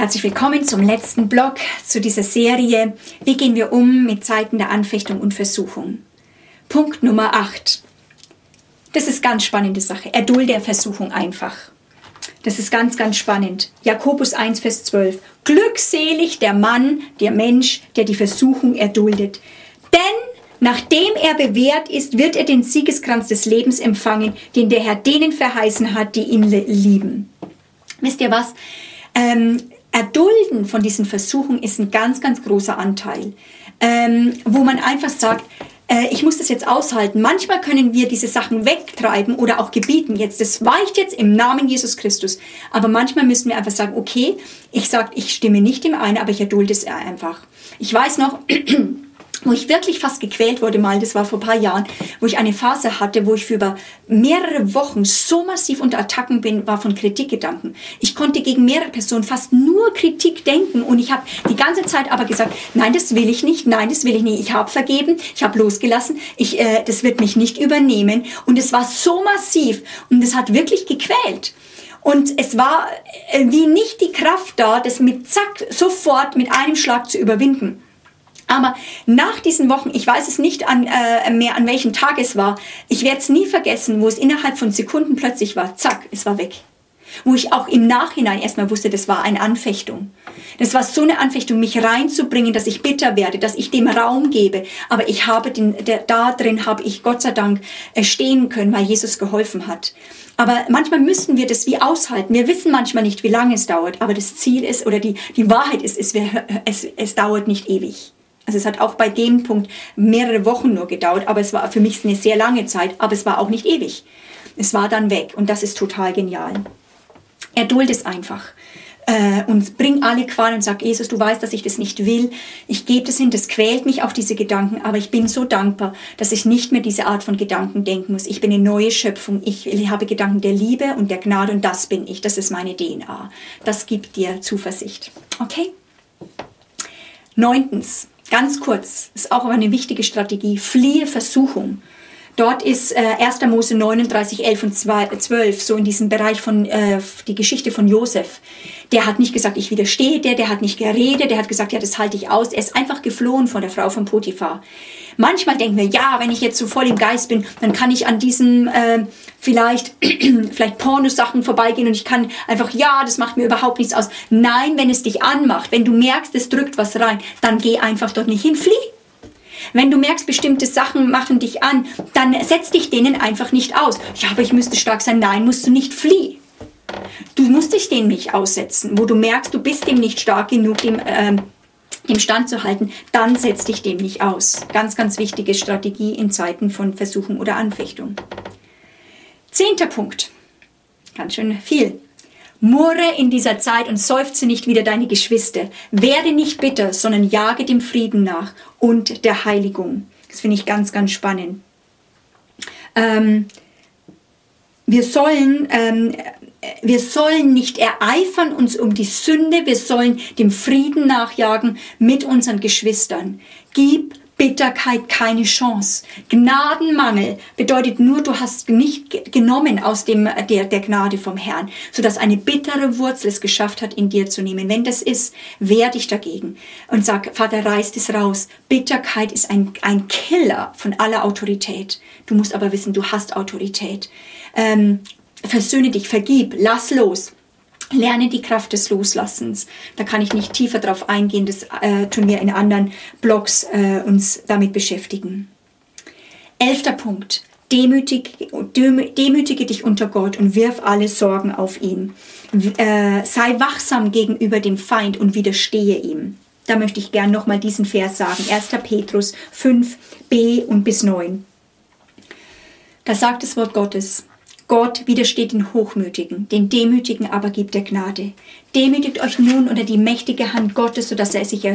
Herzlich willkommen zum letzten Blog zu dieser Serie. Wie gehen wir um mit Zeiten der Anfechtung und Versuchung? Punkt Nummer 8. Das ist ganz spannende Sache. Erdulde der Versuchung einfach. Das ist ganz, ganz spannend. Jakobus 1, Vers 12. Glückselig der Mann, der Mensch, der die Versuchung erduldet. Denn nachdem er bewährt ist, wird er den Siegeskranz des Lebens empfangen, den der Herr denen verheißen hat, die ihn lieben. Wisst ihr was? Ähm, Erdulden von diesen Versuchen ist ein ganz, ganz großer Anteil, ähm, wo man einfach sagt, äh, ich muss das jetzt aushalten. Manchmal können wir diese Sachen wegtreiben oder auch gebieten. Jetzt, das weicht jetzt im Namen Jesus Christus. Aber manchmal müssen wir einfach sagen, okay, ich sage, ich stimme nicht dem ein, aber ich erdulde es einfach. Ich weiß noch, wo ich wirklich fast gequält wurde mal, das war vor ein paar Jahren, wo ich eine Phase hatte, wo ich für über mehrere Wochen so massiv unter Attacken bin, war von Kritikgedanken. Ich konnte gegen mehrere Personen fast nur Kritik denken und ich habe die ganze Zeit aber gesagt, nein, das will ich nicht, nein, das will ich nicht. Ich habe vergeben, ich habe losgelassen, ich, äh, das wird mich nicht übernehmen und es war so massiv und es hat wirklich gequält. Und es war äh, wie nicht die Kraft da, das mit zack sofort mit einem Schlag zu überwinden. Aber nach diesen Wochen, ich weiß es nicht an, äh, mehr, an welchem Tag es war, ich werde es nie vergessen, wo es innerhalb von Sekunden plötzlich war, zack, es war weg. Wo ich auch im Nachhinein erstmal wusste, das war eine Anfechtung. Das war so eine Anfechtung, mich reinzubringen, dass ich bitter werde, dass ich dem Raum gebe. Aber ich habe den, der, da drin habe ich Gott sei Dank äh, stehen können, weil Jesus geholfen hat. Aber manchmal müssen wir das wie aushalten. Wir wissen manchmal nicht, wie lange es dauert, aber das Ziel ist oder die, die Wahrheit ist, es, es, es dauert nicht ewig. Also es hat auch bei dem Punkt mehrere Wochen nur gedauert, aber es war für mich eine sehr lange Zeit, aber es war auch nicht ewig. Es war dann weg und das ist total genial. Erduld es einfach äh, und bring alle Qualen und sag, Jesus, du weißt, dass ich das nicht will. Ich gebe das hin, das quält mich auch diese Gedanken, aber ich bin so dankbar, dass ich nicht mehr diese Art von Gedanken denken muss. Ich bin eine neue Schöpfung. Ich habe Gedanken der Liebe und der Gnade und das bin ich. Das ist meine DNA. Das gibt dir Zuversicht. Okay? Neuntens, Ganz kurz, ist auch eine wichtige Strategie. Fliehe Versuchung. Dort ist äh, 1. Mose 39, 11 und 12, so in diesem Bereich von äh, die Geschichte von Josef. Der hat nicht gesagt, ich widerstehe der, der hat nicht geredet, der hat gesagt, ja, das halte ich aus. Er ist einfach geflohen von der Frau von Potiphar. Manchmal denken wir, ja, wenn ich jetzt so voll im Geist bin, dann kann ich an diesen äh, vielleicht, vielleicht Pornosachen vorbeigehen und ich kann einfach, ja, das macht mir überhaupt nichts aus. Nein, wenn es dich anmacht, wenn du merkst, es drückt was rein, dann geh einfach dort nicht hin, flieh. Wenn du merkst, bestimmte Sachen machen dich an, dann setz dich denen einfach nicht aus. Ja, aber ich müsste stark sein. Nein, musst du nicht fliehen. Du musst dich denen nicht aussetzen. Wo du merkst, du bist dem nicht stark genug, dem, äh, dem Stand zu halten, dann setz dich dem nicht aus. Ganz, ganz wichtige Strategie in Zeiten von Versuchung oder Anfechtung. Zehnter Punkt. Ganz schön viel. Murre in dieser Zeit und seufze nicht wieder deine Geschwister. Werde nicht bitter, sondern jage dem Frieden nach und der Heiligung. Das finde ich ganz, ganz spannend. Ähm, wir sollen, ähm, wir sollen nicht ereifern uns um die Sünde, wir sollen dem Frieden nachjagen mit unseren Geschwistern. Gib Bitterkeit keine Chance. Gnadenmangel bedeutet nur, du hast nicht genommen aus dem, der, der Gnade vom Herrn, sodass eine bittere Wurzel es geschafft hat, in dir zu nehmen. Wenn das ist, wehr dich dagegen und sag, Vater, reiß es raus. Bitterkeit ist ein, ein Killer von aller Autorität. Du musst aber wissen, du hast Autorität. Ähm, versöhne dich, vergib, lass los. Lerne die Kraft des Loslassens. Da kann ich nicht tiefer drauf eingehen. Das äh, tun wir in anderen Blogs äh, uns damit beschäftigen. Elfter Punkt. Demütig, demütige dich unter Gott und wirf alle Sorgen auf ihn. Äh, sei wachsam gegenüber dem Feind und widerstehe ihm. Da möchte ich gern nochmal diesen Vers sagen. 1. Petrus 5, b und bis 9. Da sagt das Wort Gottes. Gott widersteht den Hochmütigen, den Demütigen aber gibt er Gnade. Demütigt euch nun unter die mächtige Hand Gottes, sodass er sich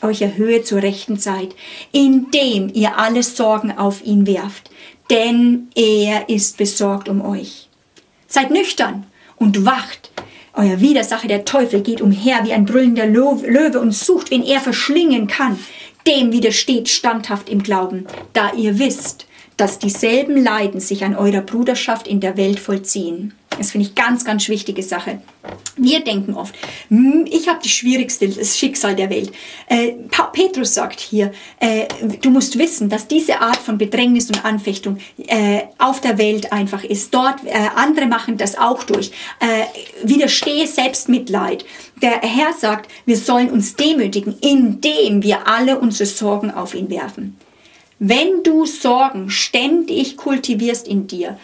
euch erhöhe zur rechten Zeit, indem ihr alle Sorgen auf ihn werft, denn er ist besorgt um euch. Seid nüchtern und wacht. Euer Widersacher, der Teufel, geht umher wie ein brüllender Löwe und sucht, wen er verschlingen kann. Dem widersteht standhaft im Glauben, da ihr wisst, dass dieselben Leiden sich an eurer Bruderschaft in der Welt vollziehen. Das finde ich ganz, ganz wichtige Sache. Wir denken oft, ich habe das schwierigste Schicksal der Welt. Äh, Petrus sagt hier, äh, du musst wissen, dass diese Art von Bedrängnis und Anfechtung äh, auf der Welt einfach ist. Dort, äh, andere machen das auch durch. Äh, widerstehe Selbstmitleid. Der Herr sagt, wir sollen uns demütigen, indem wir alle unsere Sorgen auf ihn werfen. Wenn du Sorgen ständig kultivierst in dir,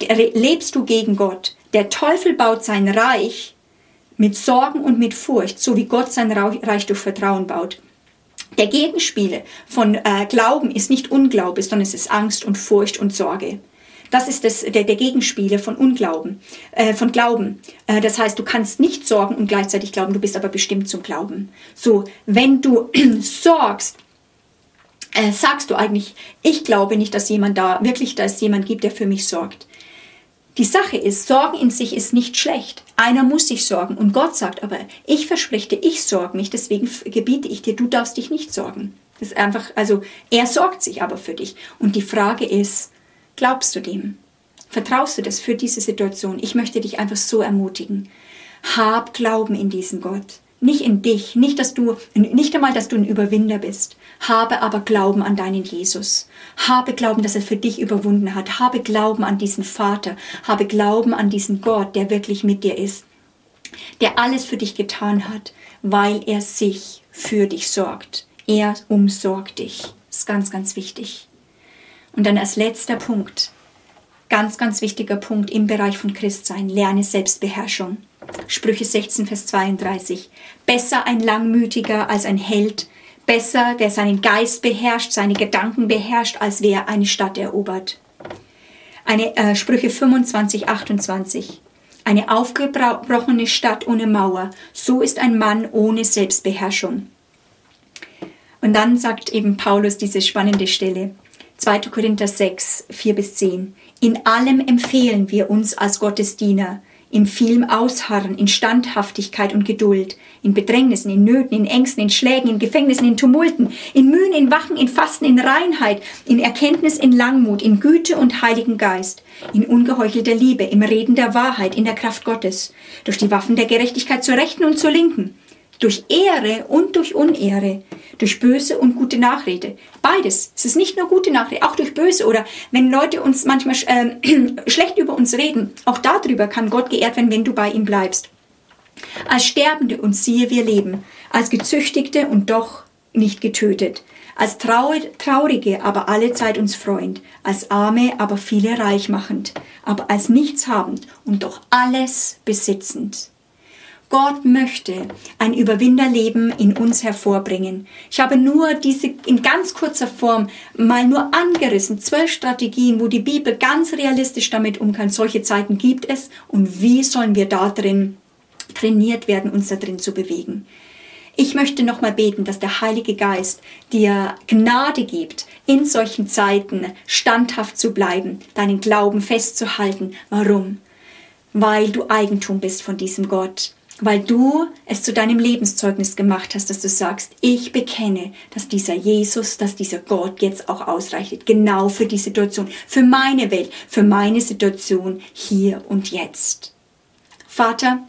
lebst du gegen Gott. Der Teufel baut sein Reich mit Sorgen und mit Furcht, so wie Gott sein Reich durch Vertrauen baut. Der Gegenspiele von äh, Glauben ist nicht Unglaube, sondern es ist Angst und Furcht und Sorge. Das ist das, der, der Gegenspiele von Unglauben, äh, von Glauben. Äh, das heißt, du kannst nicht sorgen und gleichzeitig glauben, du bist aber bestimmt zum Glauben. So, wenn du sorgst, äh, sagst du eigentlich, ich glaube nicht, dass jemand da, wirklich, dass es jemand gibt, der für mich sorgt. Die Sache ist, Sorgen in sich ist nicht schlecht. Einer muss sich sorgen. Und Gott sagt aber, ich verspreche dir, ich sorge mich, deswegen gebiete ich dir, du darfst dich nicht sorgen. Das ist einfach, also er sorgt sich aber für dich. Und die Frage ist, glaubst du dem? Vertraust du das für diese Situation? Ich möchte dich einfach so ermutigen. Hab Glauben in diesen Gott. Nicht in dich, nicht, dass du, nicht einmal, dass du ein Überwinder bist. Habe aber Glauben an deinen Jesus. Habe Glauben, dass er für dich überwunden hat. Habe Glauben an diesen Vater. Habe Glauben an diesen Gott, der wirklich mit dir ist. Der alles für dich getan hat, weil er sich für dich sorgt. Er umsorgt dich. Das ist ganz, ganz wichtig. Und dann als letzter Punkt, ganz, ganz wichtiger Punkt im Bereich von Christsein, lerne Selbstbeherrschung. Sprüche 16, Vers 32. Besser ein Langmütiger als ein Held, besser wer seinen Geist beherrscht, seine Gedanken beherrscht, als wer eine Stadt erobert. Eine äh, Sprüche 25, 28. Eine aufgebrochene Stadt ohne Mauer, so ist ein Mann ohne Selbstbeherrschung. Und dann sagt eben Paulus diese spannende Stelle, 2. Korinther 6, 4 bis 10. In allem empfehlen wir uns als Gottesdiener, im vielem Ausharren, in Standhaftigkeit und Geduld, in Bedrängnissen, in Nöten, in Ängsten, in Schlägen, in Gefängnissen, in Tumulten, in Mühen, in Wachen, in Fasten, in Reinheit, in Erkenntnis, in Langmut, in Güte und Heiligen Geist, in ungeheuchelter Liebe, im Reden der Wahrheit, in der Kraft Gottes, durch die Waffen der Gerechtigkeit zur Rechten und zur Linken, durch Ehre und durch Unehre, durch böse und gute Nachrede. Beides. Es ist nicht nur gute Nachrede, auch durch böse. Oder wenn Leute uns manchmal äh, schlecht über uns reden, auch darüber kann Gott geehrt werden, wenn du bei ihm bleibst. Als Sterbende und siehe, wir leben. Als Gezüchtigte und doch nicht getötet. Als Traurige, aber alle Zeit uns freuend. Als Arme, aber viele reich machend. Aber als Nichtshabend und doch alles besitzend. Gott möchte ein Überwinderleben in uns hervorbringen. Ich habe nur diese in ganz kurzer Form mal nur angerissen, zwölf Strategien, wo die Bibel ganz realistisch damit umgeht. Solche Zeiten gibt es und wie sollen wir da drin trainiert werden, uns da drin zu bewegen. Ich möchte nochmal beten, dass der Heilige Geist dir Gnade gibt, in solchen Zeiten standhaft zu bleiben, deinen Glauben festzuhalten. Warum? Weil du Eigentum bist von diesem Gott weil du es zu deinem Lebenszeugnis gemacht hast, dass du sagst, ich bekenne, dass dieser Jesus, dass dieser Gott jetzt auch ausreicht, genau für die Situation, für meine Welt, für meine Situation hier und jetzt. Vater,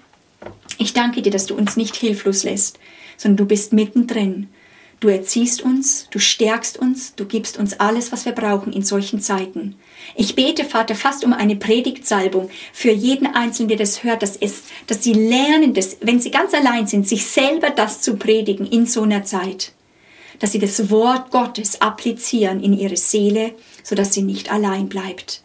ich danke dir, dass du uns nicht hilflos lässt, sondern du bist mittendrin Du erziehst uns, du stärkst uns, du gibst uns alles, was wir brauchen in solchen Zeiten. Ich bete, Vater, fast um eine Predigtsalbung für jeden Einzelnen, der das hört, dass, es, dass sie lernen, dass, wenn sie ganz allein sind, sich selber das zu predigen in so einer Zeit. Dass sie das Wort Gottes applizieren in ihre Seele, sodass sie nicht allein bleibt.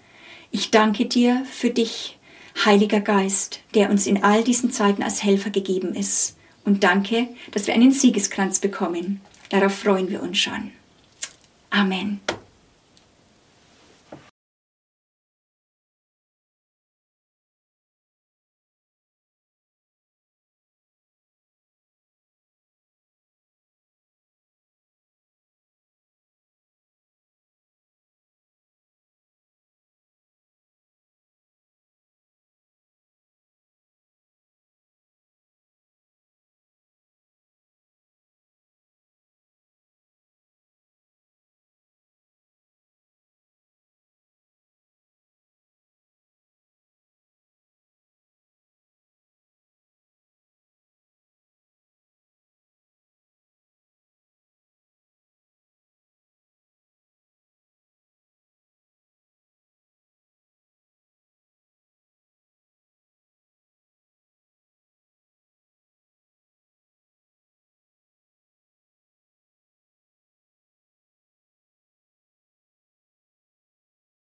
Ich danke dir für dich, Heiliger Geist, der uns in all diesen Zeiten als Helfer gegeben ist. Und danke, dass wir einen Siegeskranz bekommen. Darauf freuen wir uns schon. Amen.